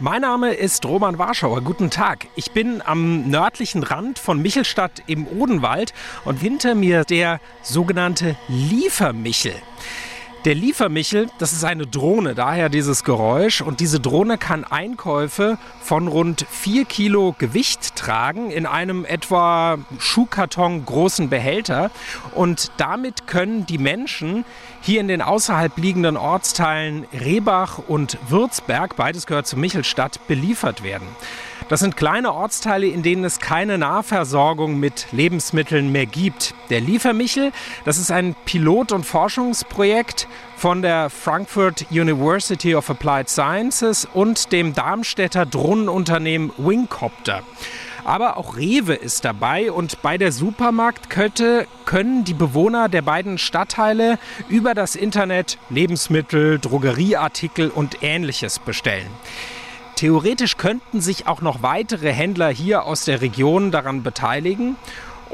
Mein Name ist Roman Warschauer. Guten Tag. Ich bin am nördlichen Rand von Michelstadt im Odenwald und hinter mir der sogenannte Liefermichel. Der Liefermichel, das ist eine Drohne, daher dieses Geräusch. Und diese Drohne kann Einkäufe von rund 4 Kilo Gewicht tragen in einem etwa Schuhkarton großen Behälter. Und damit können die Menschen hier in den außerhalb liegenden Ortsteilen Rehbach und Würzberg, beides gehört zu Michelstadt, beliefert werden. Das sind kleine Ortsteile, in denen es keine Nahversorgung mit Lebensmitteln mehr gibt. Der Liefermichel, das ist ein Pilot- und Forschungsprojekt von der Frankfurt University of Applied Sciences und dem Darmstädter Drohnenunternehmen Wingcopter. Aber auch Rewe ist dabei und bei der Supermarktkette können die Bewohner der beiden Stadtteile über das Internet Lebensmittel, Drogerieartikel und ähnliches bestellen. Theoretisch könnten sich auch noch weitere Händler hier aus der Region daran beteiligen.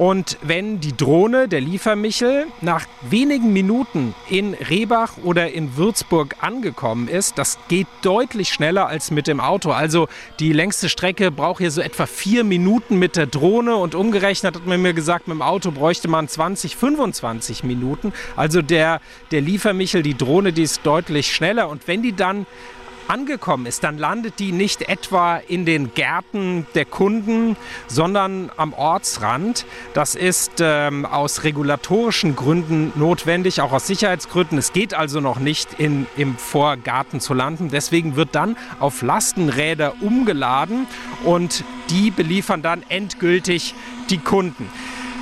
Und wenn die Drohne, der Liefermichel, nach wenigen Minuten in Rehbach oder in Würzburg angekommen ist, das geht deutlich schneller als mit dem Auto. Also die längste Strecke braucht hier so etwa vier Minuten mit der Drohne und umgerechnet hat man mir gesagt, mit dem Auto bräuchte man 20, 25 Minuten. Also der, der Liefermichel, die Drohne, die ist deutlich schneller. Und wenn die dann angekommen ist, dann landet die nicht etwa in den Gärten der Kunden, sondern am Ortsrand. Das ist ähm, aus regulatorischen Gründen notwendig, auch aus Sicherheitsgründen. Es geht also noch nicht in, im Vorgarten zu landen. Deswegen wird dann auf Lastenräder umgeladen und die beliefern dann endgültig die Kunden.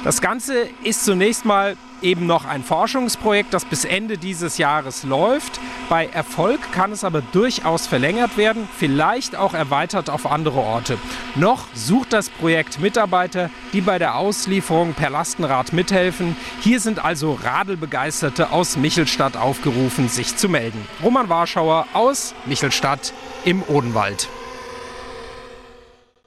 Das Ganze ist zunächst mal eben noch ein Forschungsprojekt, das bis Ende dieses Jahres läuft. Bei Erfolg kann es aber durchaus verlängert werden, vielleicht auch erweitert auf andere Orte. Noch sucht das Projekt Mitarbeiter, die bei der Auslieferung per Lastenrad mithelfen. Hier sind also Radelbegeisterte aus Michelstadt aufgerufen, sich zu melden. Roman Warschauer aus Michelstadt im Odenwald.